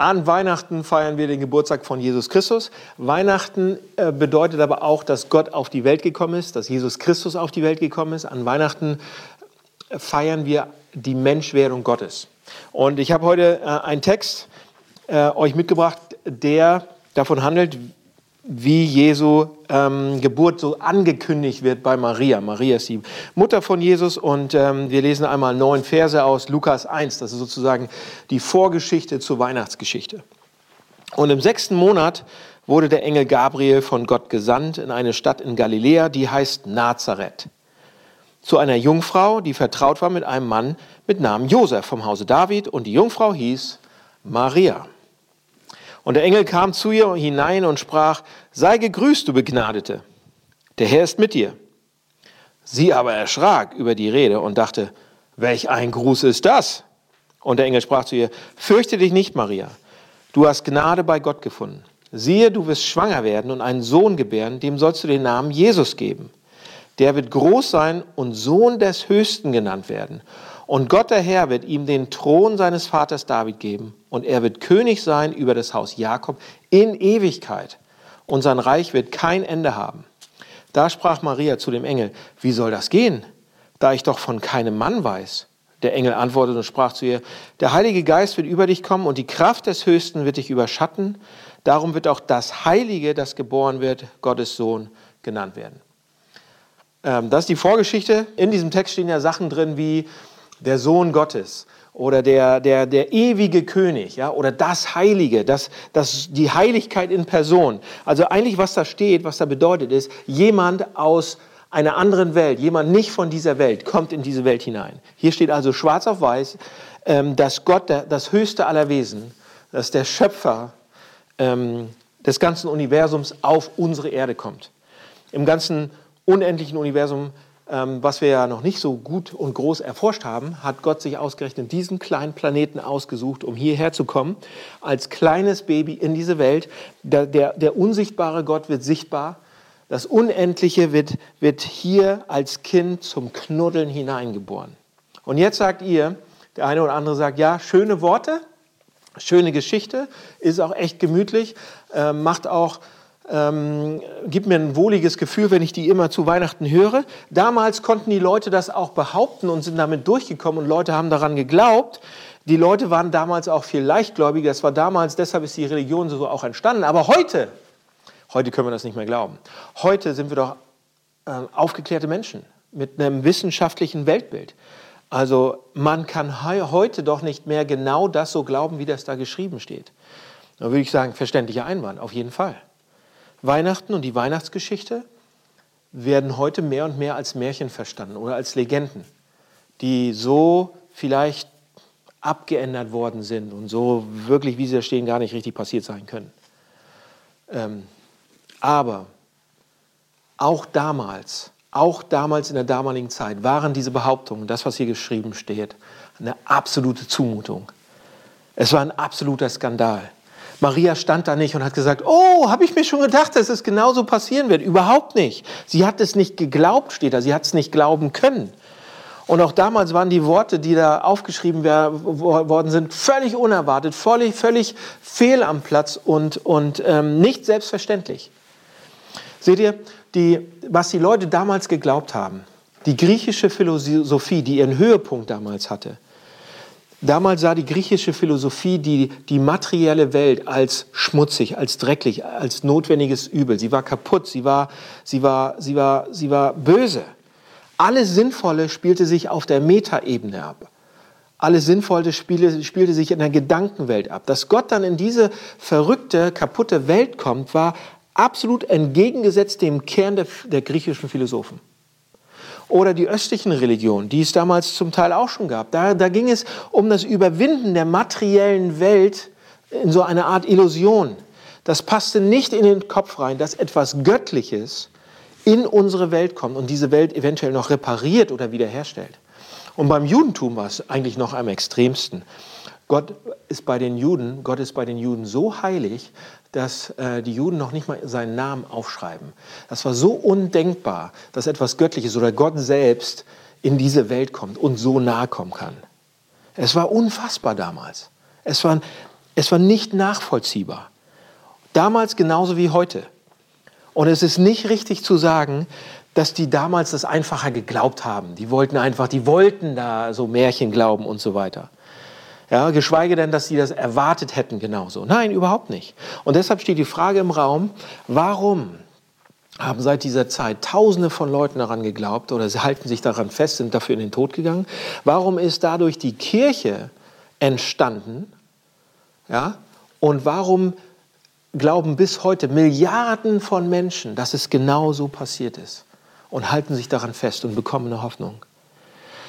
An Weihnachten feiern wir den Geburtstag von Jesus Christus. Weihnachten äh, bedeutet aber auch, dass Gott auf die Welt gekommen ist, dass Jesus Christus auf die Welt gekommen ist. An Weihnachten äh, feiern wir die Menschwerdung Gottes. Und ich habe heute äh, einen Text euch mitgebracht, der davon handelt, wie Jesu ähm, Geburt so angekündigt wird bei Maria. Maria ist die Mutter von Jesus und ähm, wir lesen einmal neun Verse aus Lukas 1. Das ist sozusagen die Vorgeschichte zur Weihnachtsgeschichte. Und im sechsten Monat wurde der Engel Gabriel von Gott gesandt in eine Stadt in Galiläa, die heißt Nazareth. Zu einer Jungfrau, die vertraut war mit einem Mann mit Namen Josef vom Hause David und die Jungfrau hieß Maria. Und der Engel kam zu ihr hinein und sprach, sei gegrüßt, du Begnadete, der Herr ist mit dir. Sie aber erschrak über die Rede und dachte, welch ein Gruß ist das? Und der Engel sprach zu ihr, fürchte dich nicht, Maria, du hast Gnade bei Gott gefunden. Siehe, du wirst schwanger werden und einen Sohn gebären, dem sollst du den Namen Jesus geben. Der wird groß sein und Sohn des Höchsten genannt werden. Und Gott der Herr wird ihm den Thron seines Vaters David geben und er wird König sein über das Haus Jakob in Ewigkeit und sein Reich wird kein Ende haben. Da sprach Maria zu dem Engel, wie soll das gehen, da ich doch von keinem Mann weiß? Der Engel antwortete und sprach zu ihr, der Heilige Geist wird über dich kommen und die Kraft des Höchsten wird dich überschatten. Darum wird auch das Heilige, das geboren wird, Gottes Sohn genannt werden. Ähm, das ist die Vorgeschichte. In diesem Text stehen ja Sachen drin wie der Sohn Gottes oder der, der, der ewige König ja, oder das Heilige, das, das, die Heiligkeit in Person. Also eigentlich, was da steht, was da bedeutet, ist, jemand aus einer anderen Welt, jemand nicht von dieser Welt, kommt in diese Welt hinein. Hier steht also schwarz auf weiß, ähm, dass Gott, das höchste aller Wesen, dass der Schöpfer ähm, des ganzen Universums auf unsere Erde kommt. Im ganzen unendlichen Universum was wir ja noch nicht so gut und groß erforscht haben, hat Gott sich ausgerechnet diesen kleinen Planeten ausgesucht, um hierher zu kommen, als kleines Baby in diese Welt. Der, der, der unsichtbare Gott wird sichtbar. Das Unendliche wird, wird hier als Kind zum Knuddeln hineingeboren. Und jetzt sagt ihr, der eine oder andere sagt, ja, schöne Worte, schöne Geschichte, ist auch echt gemütlich, äh, macht auch ähm, gibt mir ein wohliges Gefühl, wenn ich die immer zu Weihnachten höre. Damals konnten die Leute das auch behaupten und sind damit durchgekommen und Leute haben daran geglaubt. Die Leute waren damals auch viel leichtgläubiger. Das war damals, deshalb ist die Religion so auch entstanden. Aber heute, heute können wir das nicht mehr glauben. Heute sind wir doch äh, aufgeklärte Menschen mit einem wissenschaftlichen Weltbild. Also man kann heute doch nicht mehr genau das so glauben, wie das da geschrieben steht. Da würde ich sagen, verständlicher Einwand, auf jeden Fall. Weihnachten und die Weihnachtsgeschichte werden heute mehr und mehr als Märchen verstanden oder als Legenden, die so vielleicht abgeändert worden sind und so wirklich, wie sie da stehen, gar nicht richtig passiert sein können. Ähm, aber auch damals, auch damals in der damaligen Zeit waren diese Behauptungen, das, was hier geschrieben steht, eine absolute Zumutung. Es war ein absoluter Skandal. Maria stand da nicht und hat gesagt, oh, habe ich mir schon gedacht, dass es genauso passieren wird. Überhaupt nicht. Sie hat es nicht geglaubt, steht da. Sie hat es nicht glauben können. Und auch damals waren die Worte, die da aufgeschrieben worden sind, völlig unerwartet, völlig, völlig fehl am Platz und, und ähm, nicht selbstverständlich. Seht ihr, die, was die Leute damals geglaubt haben, die griechische Philosophie, die ihren Höhepunkt damals hatte, Damals sah die griechische Philosophie die, die materielle Welt als schmutzig, als dreckig, als notwendiges Übel. Sie war kaputt, sie war, sie war, sie war, sie war böse. Alles Sinnvolle spielte sich auf der Metaebene ab. Alles Sinnvolle spielte, spielte sich in der Gedankenwelt ab. Dass Gott dann in diese verrückte, kaputte Welt kommt, war absolut entgegengesetzt dem Kern der, der griechischen Philosophen oder die östlichen Religionen, die es damals zum Teil auch schon gab. Da, da ging es um das Überwinden der materiellen Welt in so eine Art Illusion. Das passte nicht in den Kopf rein, dass etwas Göttliches in unsere Welt kommt und diese Welt eventuell noch repariert oder wiederherstellt. Und beim Judentum war es eigentlich noch am extremsten. Gott ist bei den Juden, Gott ist bei den Juden so heilig, dass äh, die Juden noch nicht mal seinen Namen aufschreiben. Das war so undenkbar, dass etwas Göttliches oder Gott selbst in diese Welt kommt und so nahe kommen kann. Es war unfassbar damals. Es war Es war nicht nachvollziehbar. Damals genauso wie heute. Und es ist nicht richtig zu sagen, dass die damals das einfacher geglaubt haben. Die wollten einfach, die wollten da so Märchen glauben und so weiter. Ja, geschweige denn, dass sie das erwartet hätten genauso. Nein, überhaupt nicht. Und deshalb steht die Frage im Raum, warum haben seit dieser Zeit Tausende von Leuten daran geglaubt oder sie halten sich daran fest, sind dafür in den Tod gegangen? Warum ist dadurch die Kirche entstanden? Ja? Und warum glauben bis heute Milliarden von Menschen, dass es genau so passiert ist und halten sich daran fest und bekommen eine Hoffnung?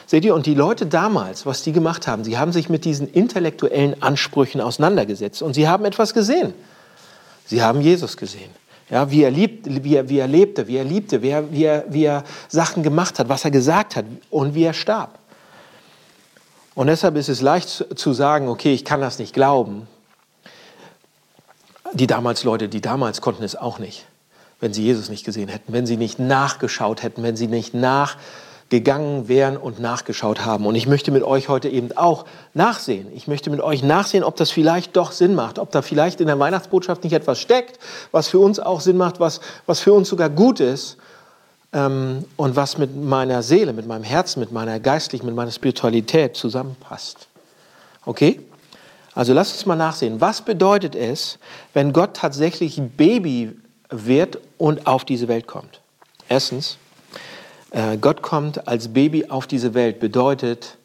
Seht ihr, und die Leute damals, was die gemacht haben, sie haben sich mit diesen intellektuellen Ansprüchen auseinandergesetzt und sie haben etwas gesehen. Sie haben Jesus gesehen. Ja, wie, er liebt, wie, er, wie er lebte, wie er liebte, wie er, wie, er, wie er Sachen gemacht hat, was er gesagt hat und wie er starb. Und deshalb ist es leicht zu sagen, okay, ich kann das nicht glauben. Die damals Leute, die damals konnten es auch nicht, wenn sie Jesus nicht gesehen hätten, wenn sie nicht nachgeschaut hätten, wenn sie nicht nach gegangen wären und nachgeschaut haben. Und ich möchte mit euch heute eben auch nachsehen. Ich möchte mit euch nachsehen, ob das vielleicht doch Sinn macht, ob da vielleicht in der Weihnachtsbotschaft nicht etwas steckt, was für uns auch Sinn macht, was, was für uns sogar gut ist ähm, und was mit meiner Seele, mit meinem Herzen, mit meiner geistlichen, mit meiner Spiritualität zusammenpasst. Okay? Also lasst uns mal nachsehen. Was bedeutet es, wenn Gott tatsächlich ein Baby wird und auf diese Welt kommt? Erstens, äh, Gott kommt als Baby auf diese Welt bedeutet,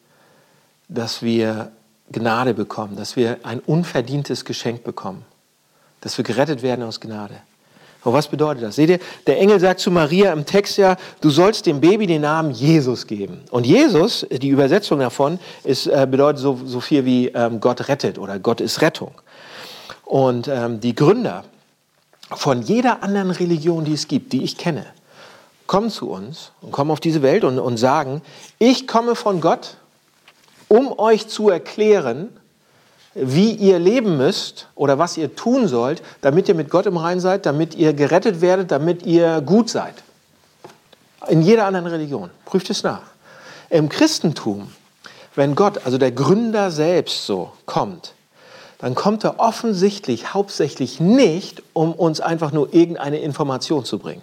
dass wir Gnade bekommen, dass wir ein unverdientes Geschenk bekommen, dass wir gerettet werden aus Gnade. Und was bedeutet das? Seht ihr, der Engel sagt zu Maria im Text ja, du sollst dem Baby den Namen Jesus geben. Und Jesus, die Übersetzung davon, ist, äh, bedeutet so, so viel wie ähm, Gott rettet oder Gott ist Rettung. Und ähm, die Gründer von jeder anderen Religion, die es gibt, die ich kenne, kommen zu uns und kommen auf diese Welt und, und sagen, ich komme von Gott, um euch zu erklären, wie ihr leben müsst oder was ihr tun sollt, damit ihr mit Gott im Rein seid, damit ihr gerettet werdet, damit ihr gut seid. In jeder anderen Religion. Prüft es nach. Im Christentum, wenn Gott, also der Gründer selbst so kommt, dann kommt er offensichtlich hauptsächlich nicht, um uns einfach nur irgendeine Information zu bringen.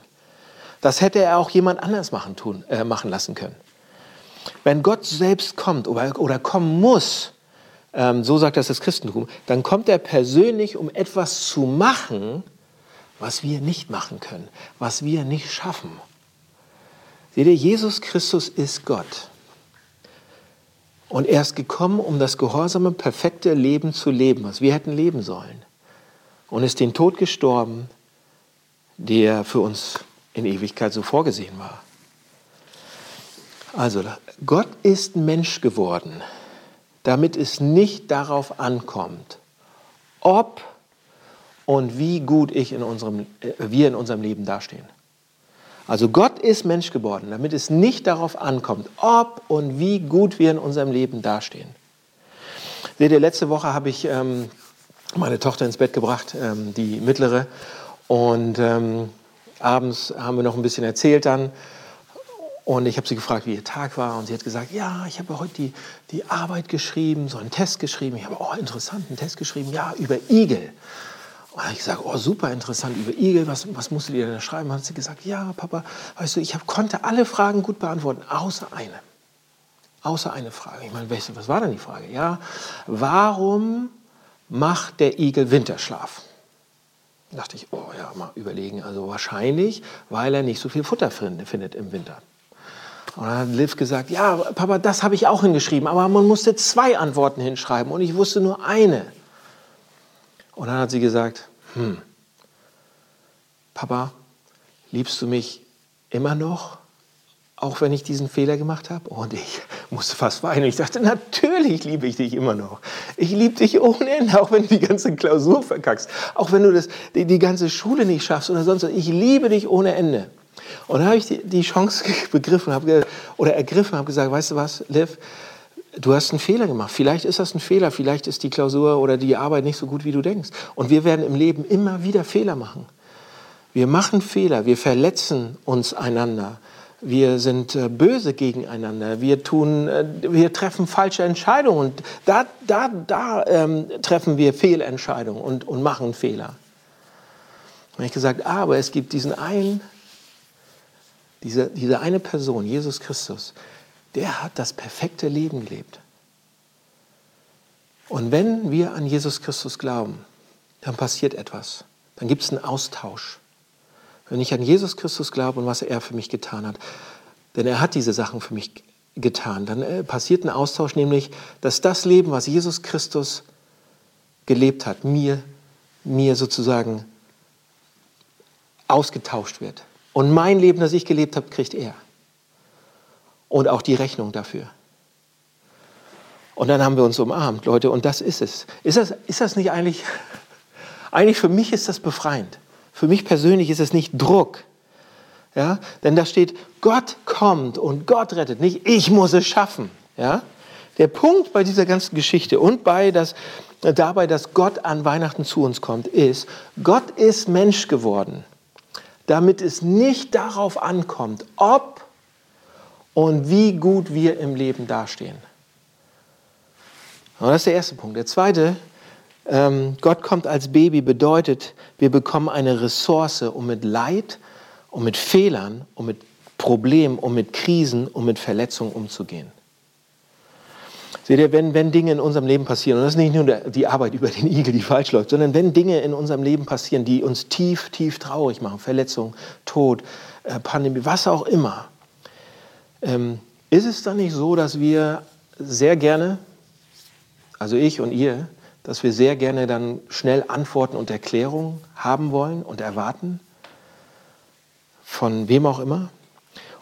Das hätte er auch jemand anders machen, tun, äh, machen lassen können. Wenn Gott selbst kommt oder, oder kommen muss, ähm, so sagt das das Christentum, dann kommt er persönlich, um etwas zu machen, was wir nicht machen können, was wir nicht schaffen. Seht ihr, Jesus Christus ist Gott. Und er ist gekommen, um das gehorsame, perfekte Leben zu leben, was wir hätten leben sollen. Und ist den Tod gestorben, der für uns in Ewigkeit so vorgesehen war. Also, Gott ist Mensch geworden, damit es nicht darauf ankommt, ob und wie gut ich in unserem, äh, wir in unserem Leben dastehen. Also Gott ist Mensch geworden, damit es nicht darauf ankommt, ob und wie gut wir in unserem Leben dastehen. Seht ihr, letzte Woche habe ich ähm, meine Tochter ins Bett gebracht, ähm, die mittlere, und ähm, abends haben wir noch ein bisschen erzählt dann. Und ich habe sie gefragt, wie ihr Tag war. Und sie hat gesagt, ja, ich habe heute die, die Arbeit geschrieben, so einen Test geschrieben. Ich habe, oh, interessant, einen Test geschrieben, ja, über Igel. Und habe ich gesagt, oh, super interessant, über Igel, was, was musstet ihr denn schreiben? Und hat sie gesagt, ja, Papa, weißt du, ich hab, konnte alle Fragen gut beantworten, außer eine. Außer eine Frage. Ich meine, was war denn die Frage? Ja, warum macht der Igel Winterschlaf? Da dachte ich, oh ja, mal überlegen. Also wahrscheinlich, weil er nicht so viel Futter findet im Winter. Und dann hat Liv gesagt, ja, Papa, das habe ich auch hingeschrieben, aber man musste zwei Antworten hinschreiben und ich wusste nur eine. Und dann hat sie gesagt, hm, Papa, liebst du mich immer noch? Auch wenn ich diesen Fehler gemacht habe? Und ich musste fast weinen. Ich dachte, natürlich liebe ich dich immer noch. Ich liebe dich ohne Ende, auch wenn du die ganze Klausur verkackst, auch wenn du das, die, die ganze Schule nicht schaffst oder sonst was. Ich liebe dich ohne Ende. Und dann habe ich die, die Chance begriffen hab, oder ergriffen, habe gesagt, weißt du was, Liv, du hast einen Fehler gemacht. Vielleicht ist das ein Fehler, vielleicht ist die Klausur oder die Arbeit nicht so gut, wie du denkst. Und wir werden im Leben immer wieder Fehler machen. Wir machen Fehler, wir verletzen uns einander wir sind äh, böse gegeneinander, wir, tun, äh, wir treffen falsche Entscheidungen und da, da, da ähm, treffen wir Fehlentscheidungen und, und machen Fehler. Und ich gesagt, aber es gibt diesen einen, diese, diese eine Person, Jesus Christus, der hat das perfekte Leben gelebt. Und wenn wir an Jesus Christus glauben, dann passiert etwas. Dann gibt es einen Austausch. Wenn ich an Jesus Christus glaube und was er für mich getan hat, denn er hat diese Sachen für mich getan, dann äh, passiert ein Austausch, nämlich, dass das Leben, was Jesus Christus gelebt hat, mir, mir sozusagen ausgetauscht wird. Und mein Leben, das ich gelebt habe, kriegt er. Und auch die Rechnung dafür. Und dann haben wir uns umarmt, Leute, und das ist es. Ist das, ist das nicht eigentlich, eigentlich für mich ist das befreiend. Für mich persönlich ist es nicht Druck. Ja? Denn da steht, Gott kommt und Gott rettet, nicht ich muss es schaffen. Ja? Der Punkt bei dieser ganzen Geschichte und bei das, dabei, dass Gott an Weihnachten zu uns kommt, ist, Gott ist Mensch geworden, damit es nicht darauf ankommt, ob und wie gut wir im Leben dastehen. Und das ist der erste Punkt. Der zweite, ähm, Gott kommt als Baby bedeutet, wir bekommen eine Ressource, um mit Leid, um mit Fehlern, um mit Problemen, um mit Krisen, um mit Verletzungen umzugehen. Seht ihr, wenn, wenn Dinge in unserem Leben passieren, und das ist nicht nur die Arbeit über den Igel, die falsch läuft, sondern wenn Dinge in unserem Leben passieren, die uns tief, tief traurig machen, Verletzung, Tod, äh, Pandemie, was auch immer, ähm, ist es dann nicht so, dass wir sehr gerne, also ich und ihr, dass wir sehr gerne dann schnell Antworten und Erklärungen haben wollen und erwarten, von wem auch immer.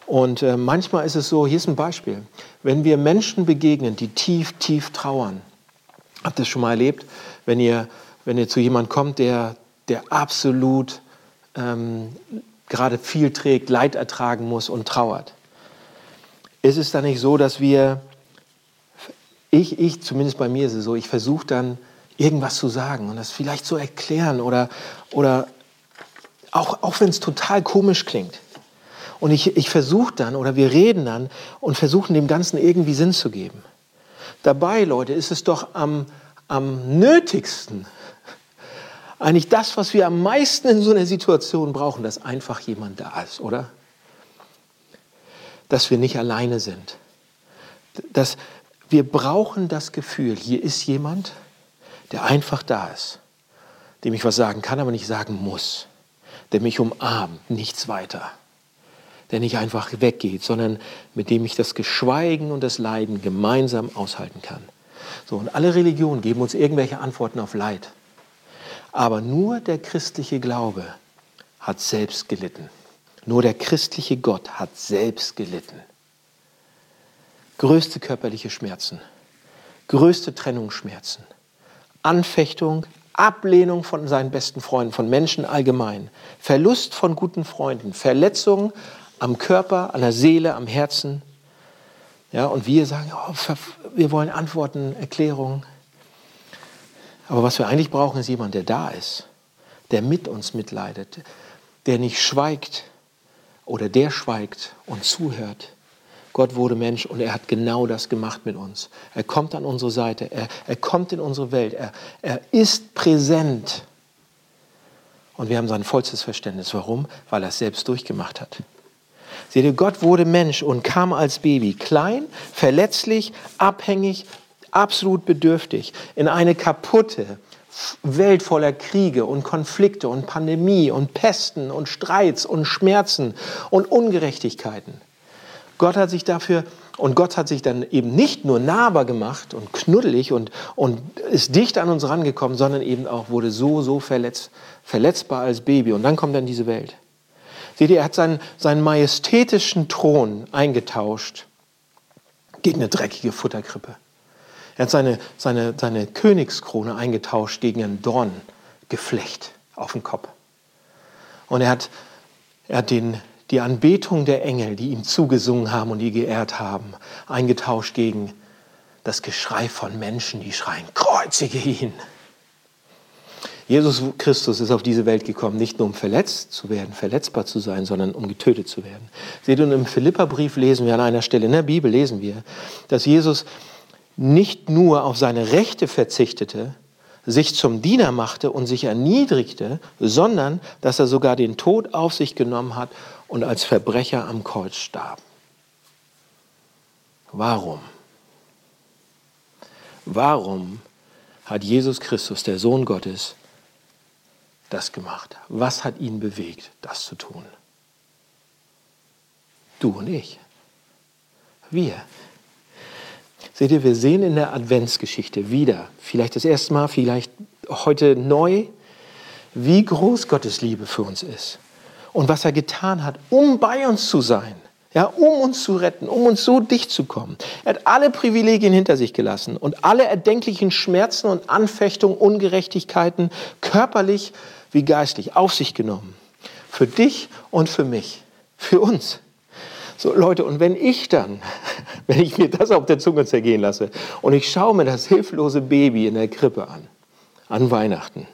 Und äh, manchmal ist es so, hier ist ein Beispiel, wenn wir Menschen begegnen, die tief, tief trauern, habt ihr das schon mal erlebt, wenn ihr, wenn ihr zu jemandem kommt, der, der absolut ähm, gerade viel trägt, Leid ertragen muss und trauert. Ist es dann nicht so, dass wir, ich, ich, zumindest bei mir ist es so, ich versuche dann irgendwas zu sagen und das vielleicht zu erklären oder, oder auch, auch wenn es total komisch klingt. Und ich, ich versuche dann oder wir reden dann und versuchen dem Ganzen irgendwie Sinn zu geben. Dabei, Leute, ist es doch am, am nötigsten, eigentlich das, was wir am meisten in so einer Situation brauchen, dass einfach jemand da ist, oder? Dass wir nicht alleine sind. Dass wir brauchen das Gefühl, hier ist jemand, der einfach da ist, dem ich was sagen kann, aber nicht sagen muss, der mich umarmt, nichts weiter, der nicht einfach weggeht, sondern mit dem ich das Geschweigen und das Leiden gemeinsam aushalten kann. So, und alle Religionen geben uns irgendwelche Antworten auf Leid. Aber nur der christliche Glaube hat selbst gelitten. Nur der christliche Gott hat selbst gelitten. Größte körperliche Schmerzen, größte Trennungsschmerzen, Anfechtung, Ablehnung von seinen besten Freunden, von Menschen allgemein, Verlust von guten Freunden, Verletzung am Körper, an der Seele, am Herzen. Ja, und wir sagen, oh, wir wollen Antworten, Erklärungen. Aber was wir eigentlich brauchen, ist jemand, der da ist, der mit uns mitleidet, der nicht schweigt oder der schweigt und zuhört, Gott wurde Mensch und er hat genau das gemacht mit uns. Er kommt an unsere Seite, er, er kommt in unsere Welt, er, er ist präsent. Und wir haben sein vollstes Verständnis. Warum? Weil er es selbst durchgemacht hat. Seht ihr, Gott wurde Mensch und kam als Baby, klein, verletzlich, abhängig, absolut bedürftig, in eine kaputte Welt voller Kriege und Konflikte und Pandemie und Pesten und Streits und Schmerzen und Ungerechtigkeiten. Gott hat sich dafür und Gott hat sich dann eben nicht nur nahbar gemacht und knuddelig und, und ist dicht an uns rangekommen, sondern eben auch wurde so, so verletz, verletzbar als Baby. Und dann kommt dann diese Welt. Seht ihr, er hat seinen, seinen majestätischen Thron eingetauscht gegen eine dreckige Futterkrippe. Er hat seine, seine, seine Königskrone eingetauscht gegen ein Dorngeflecht auf dem Kopf. Und er hat, er hat den, die Anbetung der Engel, die ihm zugesungen haben und die geehrt haben, eingetauscht gegen das Geschrei von Menschen, die schreien, kreuzige ihn. Jesus Christus ist auf diese Welt gekommen, nicht nur um verletzt zu werden, verletzbar zu sein, sondern um getötet zu werden. Seht ihr, im Philipperbrief lesen wir an einer Stelle, in der Bibel lesen wir, dass Jesus nicht nur auf seine Rechte verzichtete, sich zum Diener machte und sich erniedrigte, sondern dass er sogar den Tod auf sich genommen hat und als Verbrecher am Kreuz starb. Warum? Warum hat Jesus Christus, der Sohn Gottes, das gemacht? Was hat ihn bewegt, das zu tun? Du und ich. Wir. Seht ihr, wir sehen in der Adventsgeschichte wieder, vielleicht das erste Mal, vielleicht heute neu, wie groß Gottes Liebe für uns ist und was er getan hat, um bei uns zu sein. Ja, um uns zu retten, um uns so dicht zu kommen. Er hat alle Privilegien hinter sich gelassen und alle erdenklichen Schmerzen und Anfechtungen, Ungerechtigkeiten, körperlich wie geistlich, auf sich genommen. Für dich und für mich, für uns. So Leute, und wenn ich dann, wenn ich mir das auf der Zunge zergehen lasse und ich schaue mir das hilflose Baby in der Krippe an, an Weihnachten,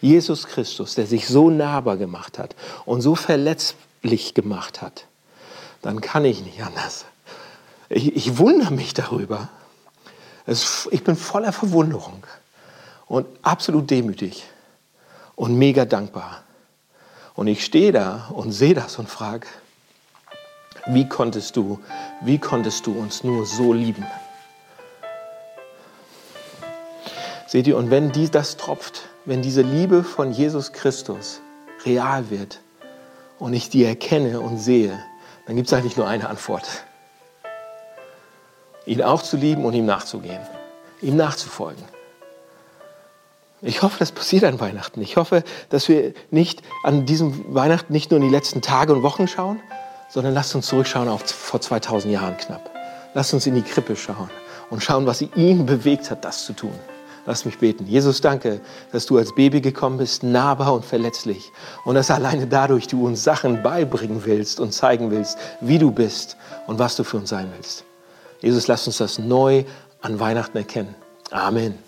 Jesus Christus, der sich so nahbar gemacht hat und so verletzlich gemacht hat, dann kann ich nicht anders. Ich, ich wundere mich darüber. Es, ich bin voller Verwunderung und absolut demütig und mega dankbar. Und ich stehe da und sehe das und frage, wie konntest du, wie konntest du uns nur so lieben? Seht ihr, und wenn die, das tropft, wenn diese Liebe von Jesus Christus real wird und ich die erkenne und sehe, dann gibt es eigentlich nur eine Antwort. Ihn auch zu lieben und ihm nachzugehen, ihm nachzufolgen. Ich hoffe, das passiert an Weihnachten. Ich hoffe, dass wir nicht an diesem Weihnachten nicht nur in die letzten Tage und Wochen schauen, sondern lasst uns zurückschauen auf vor 2000 Jahren knapp. Lasst uns in die Krippe schauen und schauen, was ihn bewegt hat, das zu tun. Lass mich beten. Jesus, danke, dass du als Baby gekommen bist, nahbar und verletzlich. Und dass alleine dadurch du uns Sachen beibringen willst und zeigen willst, wie du bist und was du für uns sein willst. Jesus, lass uns das neu an Weihnachten erkennen. Amen.